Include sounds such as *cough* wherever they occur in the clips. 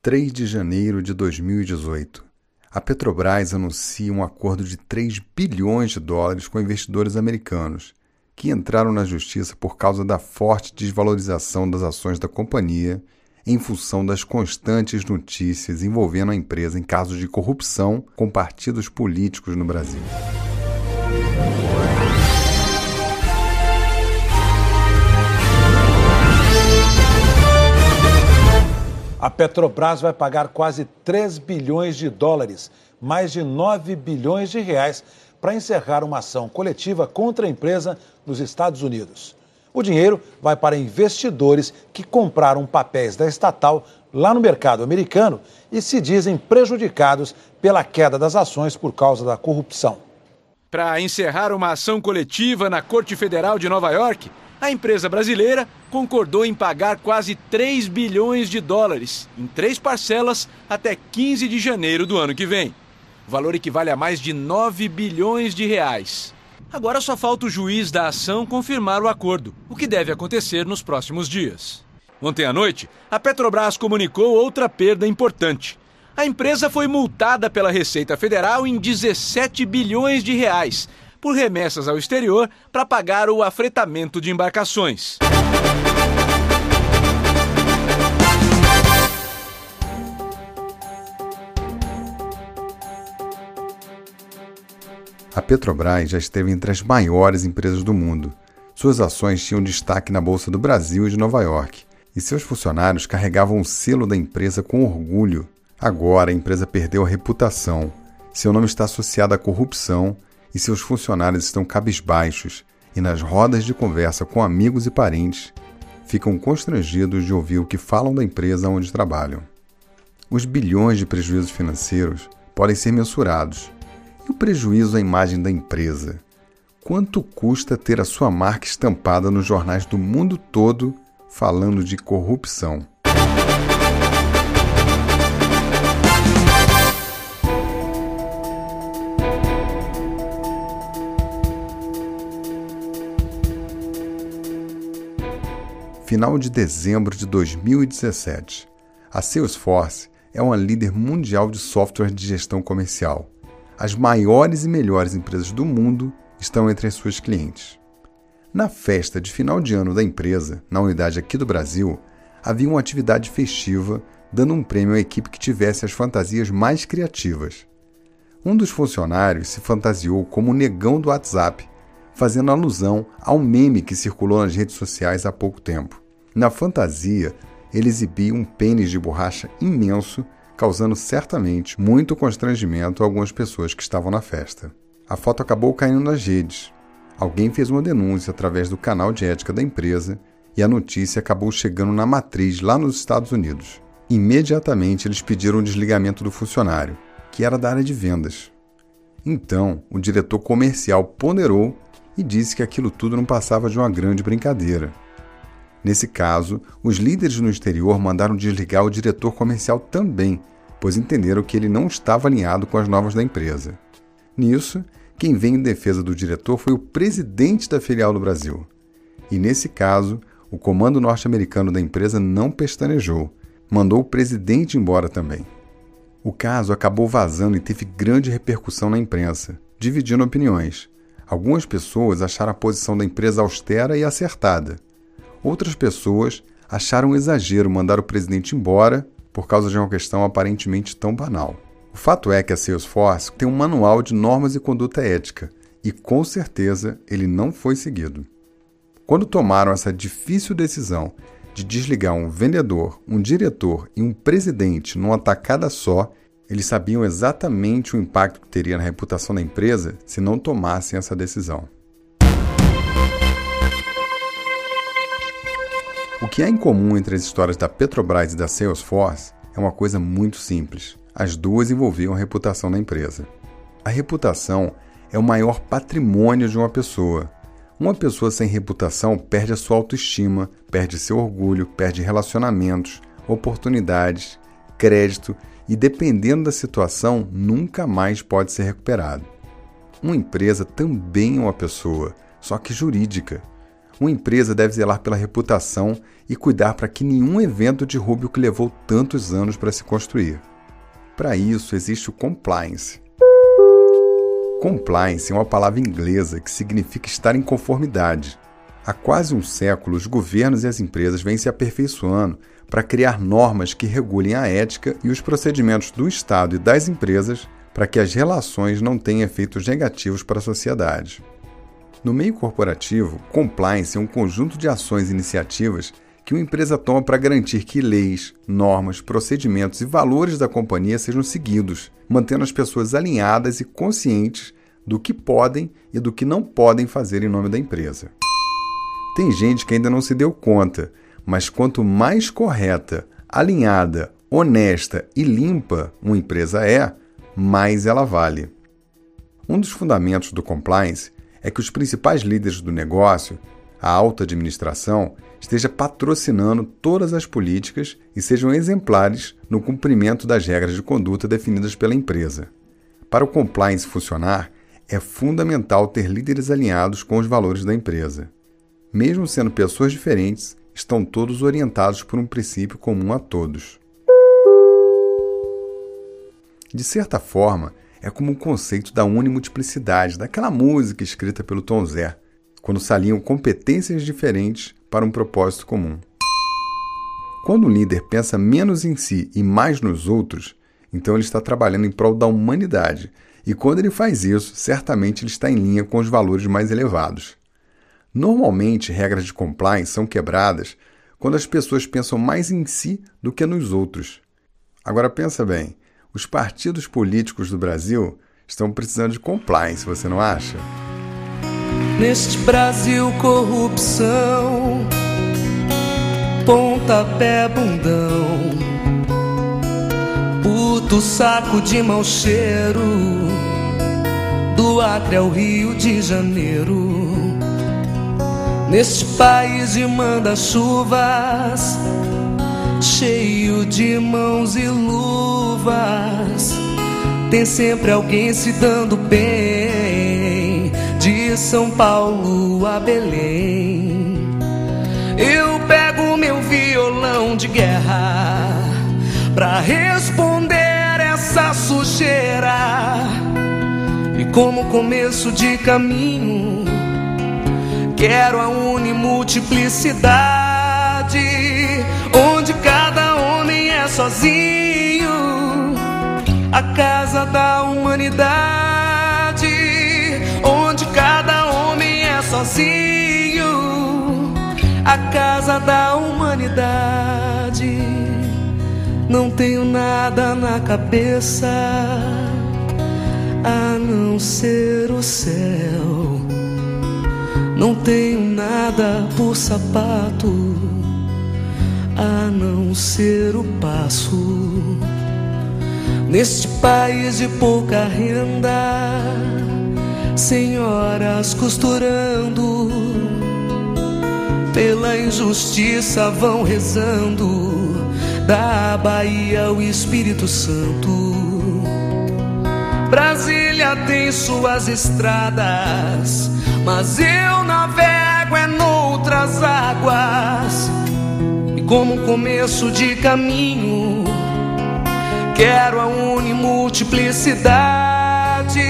3 de janeiro de 2018. A Petrobras anuncia um acordo de 3 bilhões de dólares com investidores americanos, que entraram na justiça por causa da forte desvalorização das ações da companhia em função das constantes notícias envolvendo a empresa em casos de corrupção com partidos políticos no Brasil. A Petrobras vai pagar quase 3 bilhões de dólares, mais de 9 bilhões de reais, para encerrar uma ação coletiva contra a empresa nos Estados Unidos. O dinheiro vai para investidores que compraram papéis da estatal lá no mercado americano e se dizem prejudicados pela queda das ações por causa da corrupção. Para encerrar uma ação coletiva na Corte Federal de Nova York, a empresa brasileira concordou em pagar quase 3 bilhões de dólares em três parcelas até 15 de janeiro do ano que vem. O valor equivale a mais de 9 bilhões de reais. Agora só falta o juiz da ação confirmar o acordo, o que deve acontecer nos próximos dias. Ontem à noite, a Petrobras comunicou outra perda importante. A empresa foi multada pela Receita Federal em 17 bilhões de reais por remessas ao exterior para pagar o afretamento de embarcações. A Petrobras já esteve entre as maiores empresas do mundo. Suas ações tinham destaque na Bolsa do Brasil e de Nova York, e seus funcionários carregavam o selo da empresa com orgulho. Agora a empresa perdeu a reputação. Seu nome está associado à corrupção e seus funcionários estão cabisbaixos e nas rodas de conversa com amigos e parentes ficam constrangidos de ouvir o que falam da empresa onde trabalham. Os bilhões de prejuízos financeiros podem ser mensurados. E o prejuízo à imagem da empresa? Quanto custa ter a sua marca estampada nos jornais do mundo todo falando de corrupção? Final de dezembro de 2017. A Salesforce é uma líder mundial de software de gestão comercial. As maiores e melhores empresas do mundo estão entre as suas clientes. Na festa de final de ano da empresa, na unidade aqui do Brasil, havia uma atividade festiva dando um prêmio à equipe que tivesse as fantasias mais criativas. Um dos funcionários se fantasiou como o negão do WhatsApp fazendo alusão ao meme que circulou nas redes sociais há pouco tempo. Na fantasia, ele exibia um pênis de borracha imenso, causando certamente muito constrangimento a algumas pessoas que estavam na festa. A foto acabou caindo nas redes. Alguém fez uma denúncia através do canal de ética da empresa e a notícia acabou chegando na matriz lá nos Estados Unidos. Imediatamente eles pediram o desligamento do funcionário, que era da área de vendas. Então, o diretor comercial ponderou e disse que aquilo tudo não passava de uma grande brincadeira. Nesse caso, os líderes no exterior mandaram desligar o diretor comercial também, pois entenderam que ele não estava alinhado com as novas da empresa. Nisso, quem veio em defesa do diretor foi o presidente da filial do Brasil. E nesse caso, o comando norte-americano da empresa não pestanejou, mandou o presidente embora também. O caso acabou vazando e teve grande repercussão na imprensa, dividindo opiniões. Algumas pessoas acharam a posição da empresa austera e acertada. Outras pessoas acharam um exagero mandar o presidente embora por causa de uma questão aparentemente tão banal. O fato é que a Salesforce tem um manual de normas e conduta ética e com certeza ele não foi seguido. Quando tomaram essa difícil decisão de desligar um vendedor, um diretor e um presidente numa tacada só, eles sabiam exatamente o impacto que teria na reputação da empresa se não tomassem essa decisão. O que há em comum entre as histórias da Petrobras e da Salesforce é uma coisa muito simples. As duas envolviam a reputação da empresa. A reputação é o maior patrimônio de uma pessoa. Uma pessoa sem reputação perde a sua autoestima, perde seu orgulho, perde relacionamentos, oportunidades, crédito e, dependendo da situação, nunca mais pode ser recuperado. Uma empresa também é uma pessoa, só que jurídica. uma empresa deve zelar pela reputação e cuidar para que nenhum evento derrube o que levou tantos anos para se construir. Para isso existe o compliance. Compliance é uma palavra inglesa que significa estar em conformidade. Há quase um século, os governos e as empresas vêm se aperfeiçoando para criar normas que regulem a ética e os procedimentos do Estado e das empresas para que as relações não tenham efeitos negativos para a sociedade. No meio corporativo, compliance é um conjunto de ações e iniciativas que uma empresa toma para garantir que leis, normas, procedimentos e valores da companhia sejam seguidos, mantendo as pessoas alinhadas e conscientes do que podem e do que não podem fazer em nome da empresa. Tem gente que ainda não se deu conta, mas quanto mais correta, alinhada, honesta e limpa uma empresa é, mais ela vale. Um dos fundamentos do compliance é que os principais líderes do negócio, a alta administração, esteja patrocinando todas as políticas e sejam exemplares no cumprimento das regras de conduta definidas pela empresa. Para o compliance funcionar, é fundamental ter líderes alinhados com os valores da empresa. Mesmo sendo pessoas diferentes, estão todos orientados por um princípio comum a todos. De certa forma, é como o conceito da unimultiplicidade, daquela música escrita pelo Tom Zé, quando se alinham competências diferentes para um propósito comum. Quando o líder pensa menos em si e mais nos outros, então ele está trabalhando em prol da humanidade, e quando ele faz isso, certamente ele está em linha com os valores mais elevados. Normalmente, regras de compliance são quebradas quando as pessoas pensam mais em si do que nos outros. Agora pensa bem, os partidos políticos do Brasil estão precisando de compliance, você não acha? Neste Brasil, corrupção, pontapé bundão, puto saco de mau cheiro, do Acre ao Rio de Janeiro. Neste país de manda-chuvas, cheio de mãos e luvas. Tem sempre alguém se dando bem, de São Paulo a Belém. Eu pego meu violão de guerra pra responder essa sujeira. E como começo de caminho, quero a unimultiplicidade onde cada homem é sozinho, a casa da humanidade, onde cada homem é sozinho, a casa da humanidade. Não tenho nada na cabeça a não ser o céu. Não tenho nada por sapato a não ser o passo. Neste país de pouca renda, senhoras costurando, pela injustiça vão rezando, da Bahia ao Espírito Santo. Brasília tem suas estradas, mas eu navego é noutras águas como um começo de caminho. Quero a unimultiplicidade,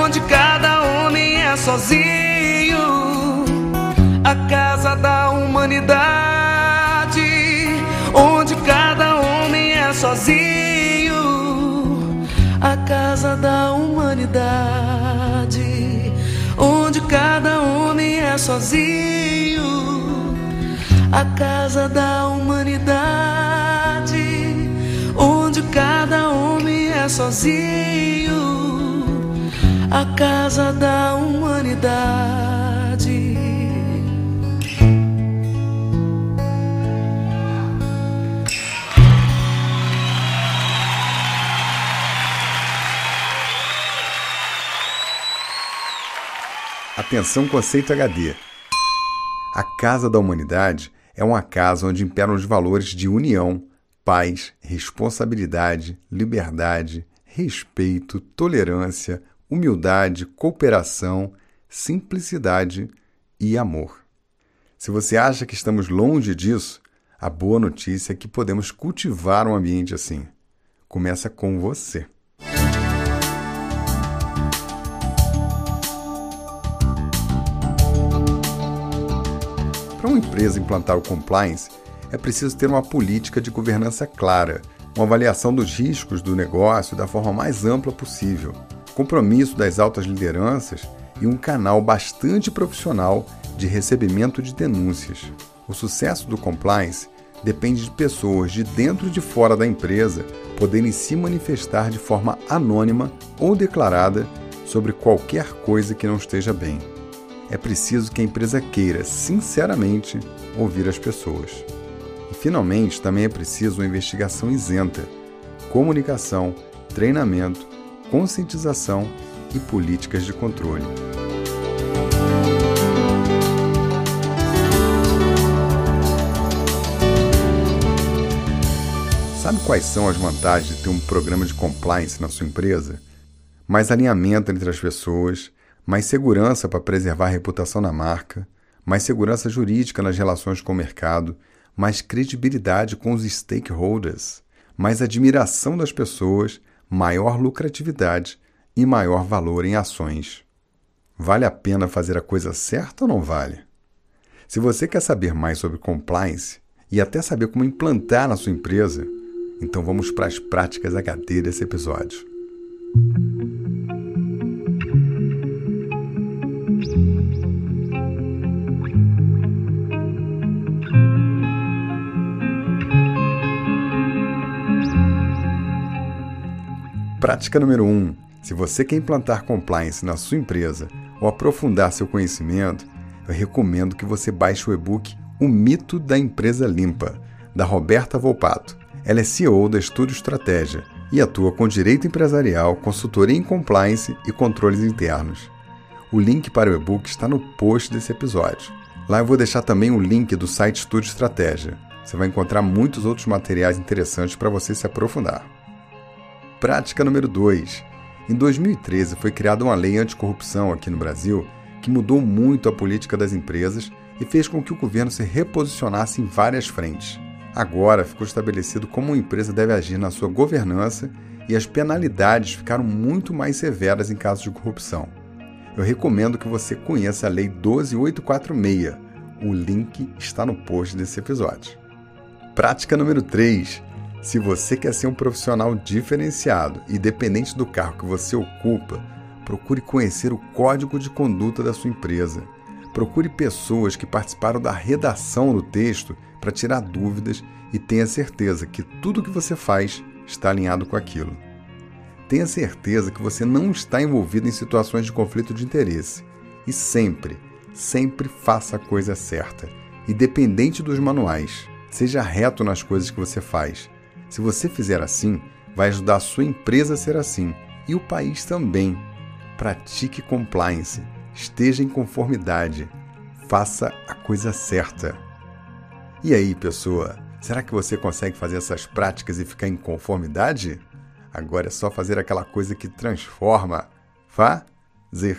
onde cada homem é sozinho, a casa da humanidade, onde cada homem é sozinho, a casa da humanidade, onde cada homem é sozinho a casa da humanidade, onde cada homem é sozinho, a casa da humanidade. Atenção, conceito HD. A Casa da Humanidade é uma casa onde imperam os valores de união, paz, responsabilidade, liberdade, respeito, tolerância, humildade, cooperação, simplicidade e amor. Se você acha que estamos longe disso, a boa notícia é que podemos cultivar um ambiente assim. Começa com você. Uma empresa implantar o compliance, é preciso ter uma política de governança clara, uma avaliação dos riscos do negócio da forma mais ampla possível, compromisso das altas lideranças e um canal bastante profissional de recebimento de denúncias. O sucesso do compliance depende de pessoas de dentro e de fora da empresa poderem se manifestar de forma anônima ou declarada sobre qualquer coisa que não esteja bem é preciso que a empresa queira, sinceramente, ouvir as pessoas. E, finalmente, também é preciso uma investigação isenta, comunicação, treinamento, conscientização e políticas de controle. Sabe quais são as vantagens de ter um programa de compliance na sua empresa? Mais alinhamento entre as pessoas, mais segurança para preservar a reputação da marca, mais segurança jurídica nas relações com o mercado, mais credibilidade com os stakeholders, mais admiração das pessoas, maior lucratividade e maior valor em ações. Vale a pena fazer a coisa certa ou não vale? Se você quer saber mais sobre compliance e até saber como implantar na sua empresa, então vamos para as práticas HD desse episódio. Prática número 1. Um, se você quer implantar compliance na sua empresa ou aprofundar seu conhecimento, eu recomendo que você baixe o e-book O Mito da Empresa Limpa, da Roberta Volpato. Ela é CEO da Estúdio Estratégia e atua com direito empresarial, consultoria em compliance e controles internos. O link para o e-book está no post desse episódio. Lá eu vou deixar também o link do site Estúdio Estratégia. Você vai encontrar muitos outros materiais interessantes para você se aprofundar. Prática número 2. Em 2013 foi criada uma lei anticorrupção aqui no Brasil que mudou muito a política das empresas e fez com que o governo se reposicionasse em várias frentes. Agora ficou estabelecido como uma empresa deve agir na sua governança e as penalidades ficaram muito mais severas em casos de corrupção. Eu recomendo que você conheça a Lei 12846. O link está no post desse episódio. Prática número 3. Se você quer ser um profissional diferenciado e dependente do cargo que você ocupa, procure conhecer o código de conduta da sua empresa. Procure pessoas que participaram da redação do texto para tirar dúvidas e tenha certeza que tudo que você faz está alinhado com aquilo. Tenha certeza que você não está envolvido em situações de conflito de interesse. E sempre, sempre faça a coisa certa, independente dos manuais. Seja reto nas coisas que você faz se você fizer assim, vai ajudar a sua empresa a ser assim e o país também. Pratique compliance, esteja em conformidade, faça a coisa certa. E aí, pessoa, será que você consegue fazer essas práticas e ficar em conformidade? Agora é só fazer aquela coisa que transforma. Fazer.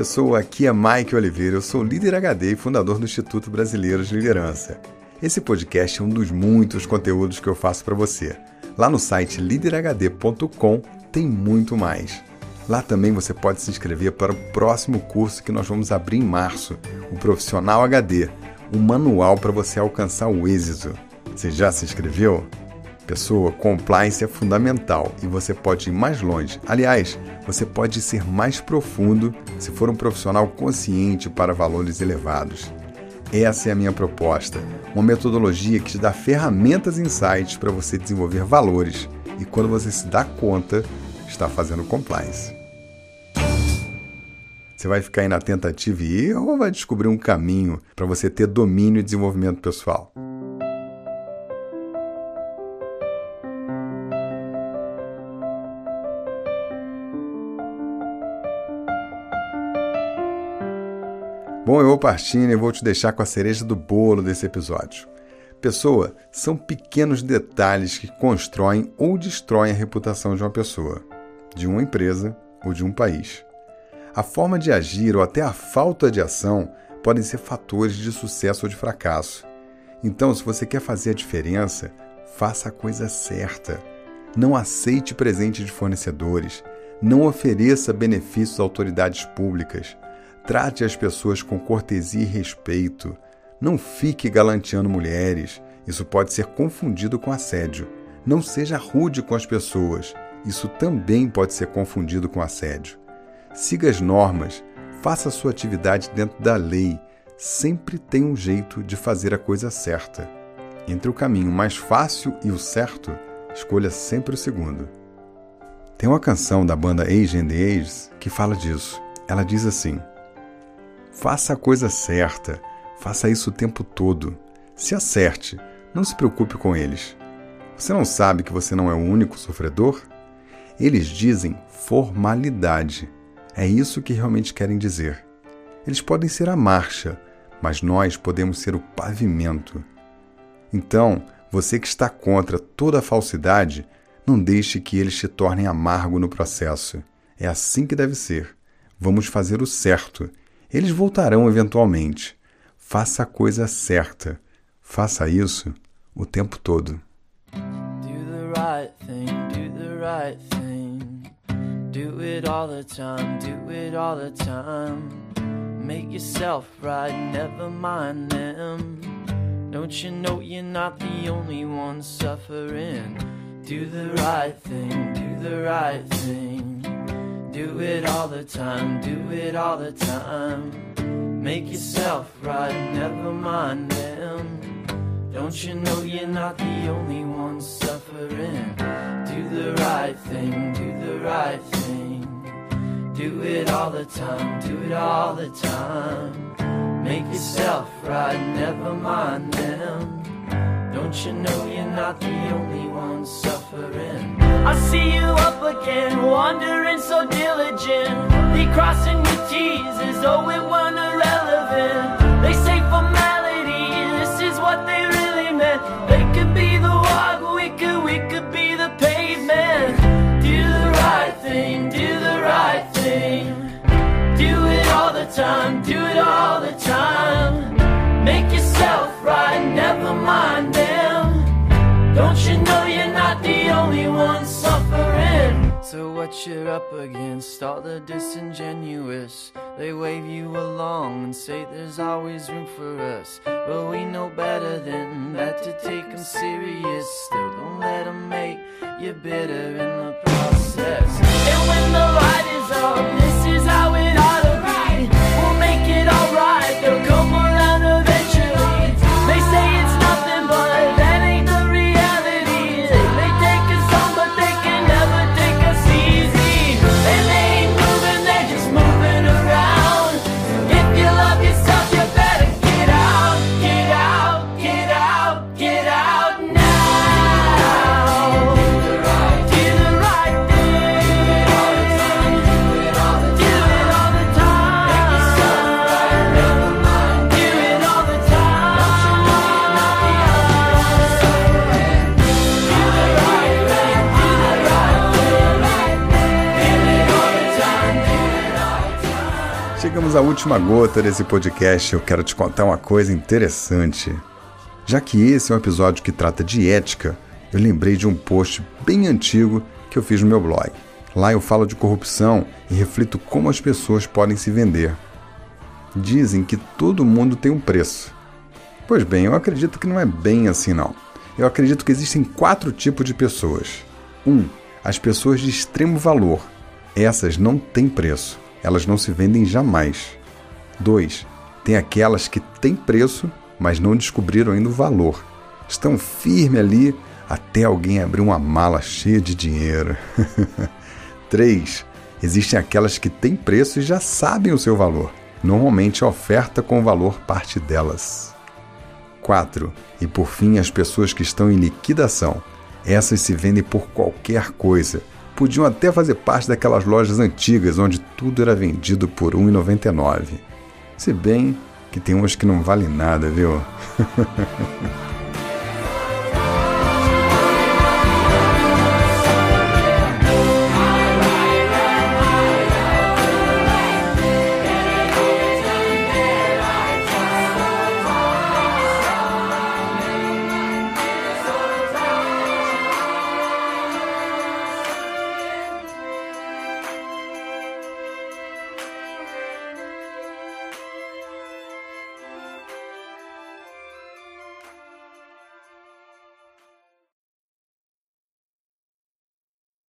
Pessoa, aqui é Mike Oliveira, eu sou líder HD e fundador do Instituto Brasileiro de Liderança. Esse podcast é um dos muitos conteúdos que eu faço para você. Lá no site liderhd.com tem muito mais. Lá também você pode se inscrever para o próximo curso que nós vamos abrir em março, o Profissional HD, um manual para você alcançar o êxito. Você já se inscreveu? Pessoa, compliance é fundamental e você pode ir mais longe. Aliás, você pode ser mais profundo se for um profissional consciente para valores elevados. Essa é a minha proposta, uma metodologia que te dá ferramentas e insights para você desenvolver valores e quando você se dá conta, está fazendo compliance. Você vai ficar aí na tentativa e erro ou vai descobrir um caminho para você ter domínio e desenvolvimento pessoal? Bom, eu vou partindo e vou te deixar com a cereja do bolo desse episódio. Pessoa são pequenos detalhes que constroem ou destroem a reputação de uma pessoa, de uma empresa ou de um país. A forma de agir ou até a falta de ação podem ser fatores de sucesso ou de fracasso. Então, se você quer fazer a diferença, faça a coisa certa. Não aceite presente de fornecedores. Não ofereça benefícios a autoridades públicas. Trate as pessoas com cortesia e respeito. Não fique galanteando mulheres. Isso pode ser confundido com assédio. Não seja rude com as pessoas. Isso também pode ser confundido com assédio. Siga as normas, faça sua atividade dentro da lei. Sempre tem um jeito de fazer a coisa certa. Entre o caminho mais fácil e o certo, escolha sempre o segundo. Tem uma canção da banda Age and Ages que fala disso. Ela diz assim: Faça a coisa certa, faça isso o tempo todo. Se acerte, não se preocupe com eles. Você não sabe que você não é o único sofredor? Eles dizem formalidade é isso que realmente querem dizer. Eles podem ser a marcha, mas nós podemos ser o pavimento. Então, você que está contra toda falsidade, não deixe que eles te tornem amargo no processo. É assim que deve ser. Vamos fazer o certo. Eles voltarão eventualmente. Faça a coisa certa. Faça isso o tempo todo. Do the right thing, do the right thing. Do it all the time, do it all the time. Make yourself right, never mind them. Don't you know you're not the only one suffering? Do the right thing, do the right thing. Do it all the time, do it all the time. Make yourself right, never mind them. Don't you know you're not the only one suffering? Do the right thing, do the right thing. Do it all the time, do it all the time. Make yourself right, never mind them. Don't you know you're not the only one suffering? I see you up again, wandering so diligent. diligently, crossing your T's as though it weren't irrelevant. They say formality, this is what they really meant. They could be the walk, we could, we could be the pavement. Do the right thing, do the right thing. Do it all the time, do it all the time. Make yourself right, never mind So what you're up against, all the disingenuous They wave you along and say there's always room for us. But we know better than that to take them serious Still don't let them make you bitter in Chegamos à última gota desse podcast. Eu quero te contar uma coisa interessante. Já que esse é um episódio que trata de ética, eu lembrei de um post bem antigo que eu fiz no meu blog. Lá eu falo de corrupção e reflito como as pessoas podem se vender. Dizem que todo mundo tem um preço. Pois bem, eu acredito que não é bem assim não. Eu acredito que existem quatro tipos de pessoas. 1. Um, as pessoas de extremo valor. Essas não têm preço. Elas não se vendem jamais. 2. Tem aquelas que têm preço, mas não descobriram ainda o valor. Estão firme ali até alguém abrir uma mala cheia de dinheiro. *laughs* 3. Existem aquelas que têm preço e já sabem o seu valor. Normalmente a oferta com valor parte delas. 4. E por fim, as pessoas que estão em liquidação. Essas se vendem por qualquer coisa. Podiam até fazer parte daquelas lojas antigas onde tudo era vendido por R$ 1,99. Se bem que tem umas que não valem nada, viu? *laughs*